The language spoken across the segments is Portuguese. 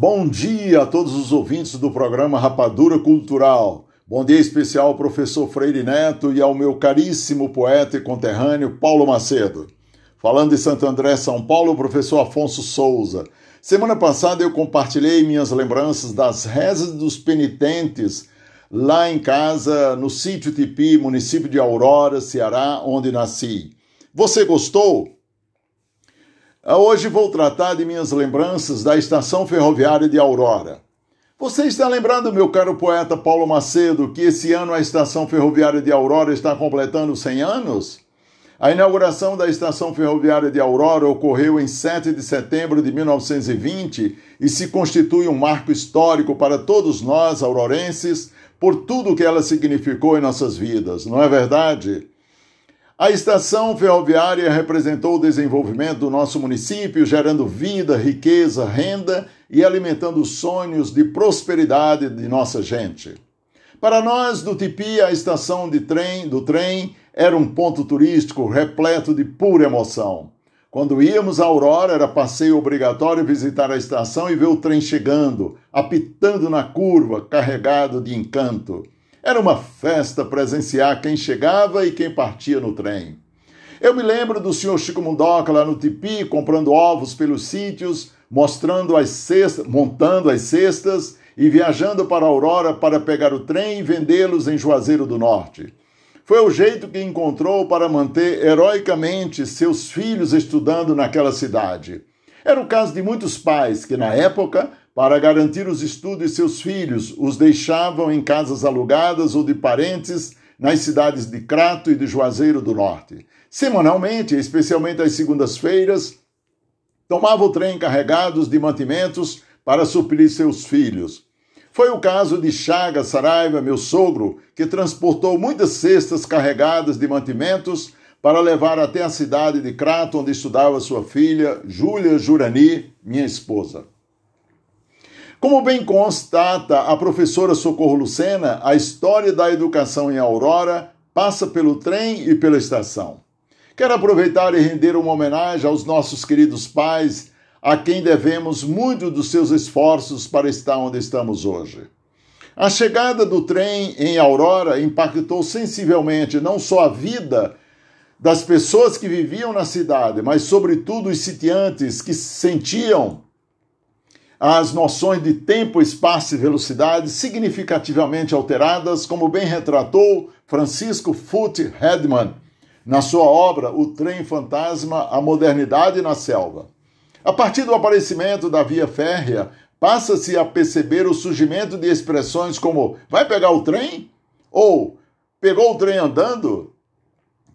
Bom dia a todos os ouvintes do programa Rapadura Cultural. Bom dia especial ao professor Freire Neto e ao meu caríssimo poeta e conterrâneo Paulo Macedo. Falando de Santo André, São Paulo, o professor Afonso Souza. Semana passada eu compartilhei minhas lembranças das rezas dos penitentes lá em casa, no sítio Tipi, município de Aurora, Ceará, onde nasci. Você gostou? Hoje vou tratar de minhas lembranças da estação ferroviária de Aurora. Você está lembrando, meu caro poeta Paulo Macedo, que esse ano a estação ferroviária de Aurora está completando 100 anos? A inauguração da estação ferroviária de Aurora ocorreu em 7 de setembro de 1920 e se constitui um marco histórico para todos nós, aurorenses, por tudo que ela significou em nossas vidas, não é verdade? A estação ferroviária representou o desenvolvimento do nosso município, gerando vida, riqueza, renda e alimentando os sonhos de prosperidade de nossa gente. Para nós do Tipi, a estação de trem, do trem era um ponto turístico repleto de pura emoção. Quando íamos a Aurora, era passeio obrigatório visitar a estação e ver o trem chegando, apitando na curva, carregado de encanto. Era uma festa presenciar quem chegava e quem partia no trem. Eu me lembro do senhor Chico Mundoca lá no Tipi, comprando ovos pelos sítios, mostrando as cestas, montando as cestas e viajando para Aurora para pegar o trem e vendê-los em Juazeiro do Norte. Foi o jeito que encontrou para manter heroicamente seus filhos estudando naquela cidade. Era o caso de muitos pais que, na época, para garantir os estudos de seus filhos, os deixavam em casas alugadas ou de parentes nas cidades de Crato e de Juazeiro do Norte. Semanalmente, especialmente às segundas-feiras, tomavam o trem carregados de mantimentos para suprir seus filhos. Foi o caso de Chaga Saraiva, meu sogro, que transportou muitas cestas carregadas de mantimentos para levar até a cidade de Crato, onde estudava sua filha, Júlia Jurani, minha esposa. Como bem constata a professora Socorro Lucena, a história da educação em Aurora passa pelo trem e pela estação. Quero aproveitar e render uma homenagem aos nossos queridos pais, a quem devemos muito dos seus esforços para estar onde estamos hoje. A chegada do trem em Aurora impactou sensivelmente não só a vida das pessoas que viviam na cidade, mas, sobretudo, os sitiantes que sentiam as noções de tempo, espaço e velocidade significativamente alteradas, como bem retratou Francisco Foote Hedman na sua obra O Trem Fantasma, a Modernidade na Selva. A partir do aparecimento da via férrea, passa-se a perceber o surgimento de expressões como vai pegar o trem? Ou pegou o trem andando?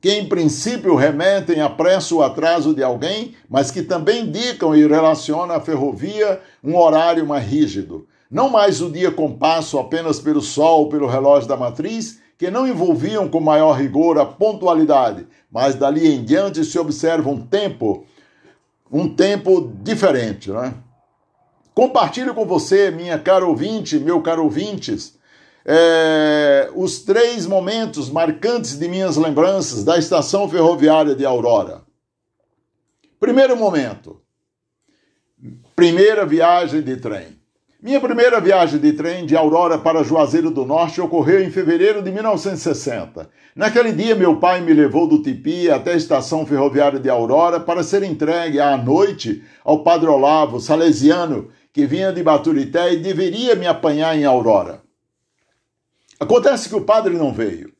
Que em princípio remetem a pressa ou atraso de alguém, mas que também indicam e relacionam a ferrovia um horário mais rígido. Não mais o dia com passo apenas pelo sol ou pelo relógio da matriz, que não envolviam com maior rigor a pontualidade, mas dali em diante se observa um tempo, um tempo diferente. Né? Compartilho com você, minha cara ouvinte, meu caro ouvintes, é, os três momentos marcantes de minhas lembranças da estação ferroviária de Aurora. Primeiro momento, primeira viagem de trem. Minha primeira viagem de trem de Aurora para Juazeiro do Norte ocorreu em fevereiro de 1960. Naquele dia, meu pai me levou do Tipi até a estação ferroviária de Aurora para ser entregue à noite ao Padre Olavo, salesiano, que vinha de Baturité e deveria me apanhar em Aurora. Acontece que o padre não veio.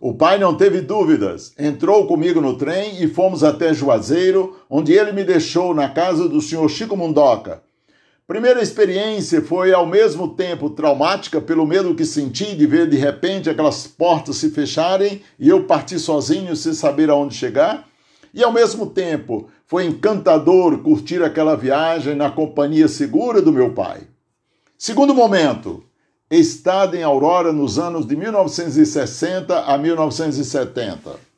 O pai não teve dúvidas, entrou comigo no trem e fomos até Juazeiro, onde ele me deixou na casa do senhor Chico Mundoca. Primeira experiência foi ao mesmo tempo traumática pelo medo que senti de ver de repente aquelas portas se fecharem e eu partir sozinho sem saber aonde chegar, e ao mesmo tempo foi encantador curtir aquela viagem na companhia segura do meu pai. Segundo momento, estado em Aurora nos anos de 1960 a 1970.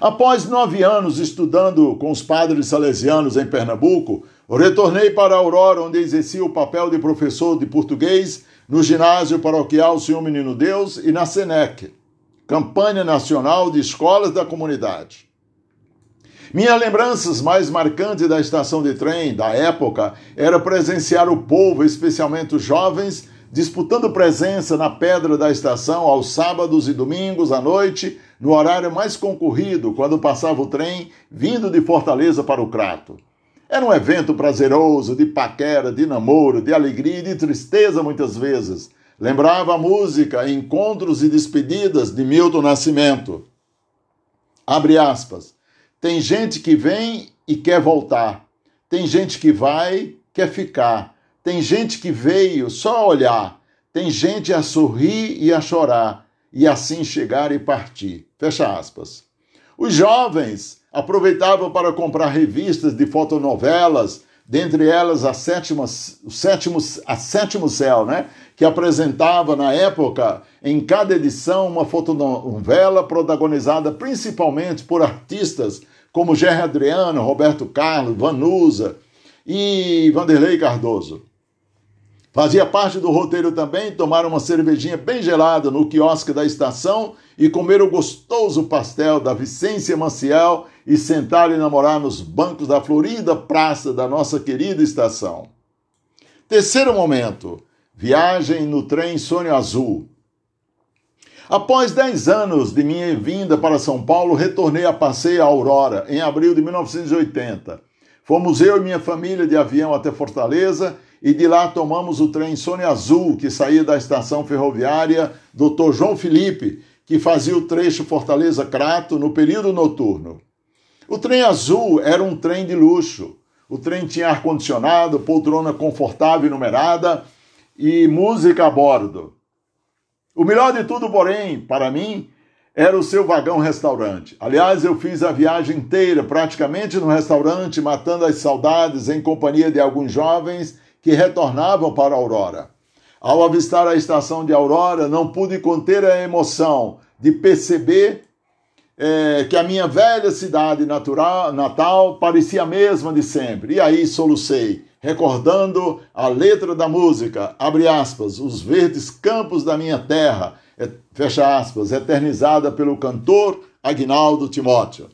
Após nove anos estudando com os padres salesianos em Pernambuco, retornei para Aurora, onde exerci o papel de professor de português no ginásio paroquial Senhor Menino Deus e na SENEC, Campanha Nacional de Escolas da Comunidade. Minhas lembranças mais marcantes da estação de trem da época era presenciar o povo, especialmente os jovens, disputando presença na pedra da estação aos sábados e domingos à noite, no horário mais concorrido, quando passava o trem vindo de Fortaleza para o Crato. Era um evento prazeroso, de paquera, de namoro, de alegria e de tristeza muitas vezes. Lembrava a música Encontros e Despedidas de Milton Nascimento. Abre aspas. Tem gente que vem e quer voltar. Tem gente que vai, quer ficar. Tem gente que veio só olhar. Tem gente a sorrir e a chorar. E assim chegar e partir. Fecha aspas. Os jovens aproveitavam para comprar revistas de fotonovelas, dentre elas a sétima, o sétimo, a Sétimo Céu, né? que apresentava na época, em cada edição, uma fotonovela protagonizada principalmente por artistas como Gerry Adriano, Roberto Carlos, Vanusa e Vanderlei Cardoso. Fazia parte do roteiro também tomar uma cervejinha bem gelada no quiosque da estação e comer o gostoso pastel da Vicência Maciel e sentar e namorar nos bancos da florida praça da nossa querida estação. Terceiro momento: viagem no trem Sonho Azul. Após 10 anos de minha vinda para São Paulo, retornei a passeio a Aurora, em abril de 1980. Fomos eu e minha família de avião até Fortaleza e de lá tomamos o trem Sônia Azul, que saía da estação ferroviária Dr. João Felipe, que fazia o trecho Fortaleza-Crato no período noturno. O trem azul era um trem de luxo. O trem tinha ar-condicionado, poltrona confortável e numerada e música a bordo. O melhor de tudo, porém, para mim, era o seu vagão restaurante. Aliás, eu fiz a viagem inteira praticamente no restaurante, matando as saudades em companhia de alguns jovens que retornavam para Aurora. Ao avistar a estação de Aurora, não pude conter a emoção de perceber é, que a minha velha cidade natural, natal parecia a mesma de sempre. E aí solucei recordando a letra da música, abre aspas, os verdes campos da minha terra, é, fecha aspas, eternizada pelo cantor Agnaldo Timóteo.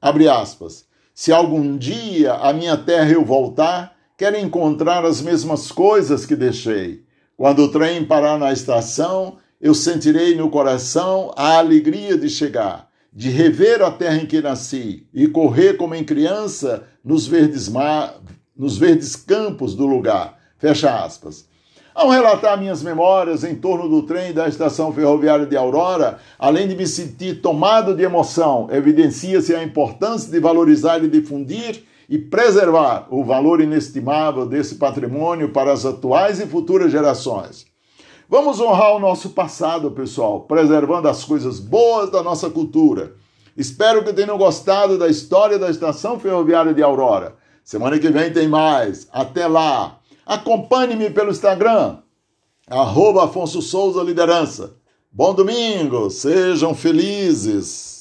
Abre aspas, se algum dia a minha terra eu voltar, quero encontrar as mesmas coisas que deixei. Quando o trem parar na estação, eu sentirei no coração a alegria de chegar, de rever a terra em que nasci e correr como em criança nos verdes, mar, nos verdes campos do lugar. Fecha aspas. Ao relatar minhas memórias em torno do trem da estação ferroviária de Aurora, além de me sentir tomado de emoção, evidencia-se a importância de valorizar e difundir e preservar o valor inestimável desse patrimônio para as atuais e futuras gerações. Vamos honrar o nosso passado, pessoal, preservando as coisas boas da nossa cultura. Espero que tenham gostado da história da estação ferroviária de Aurora. Semana que vem tem mais. Até lá. Acompanhe-me pelo Instagram, arroba Afonso Souza Liderança. Bom domingo, sejam felizes.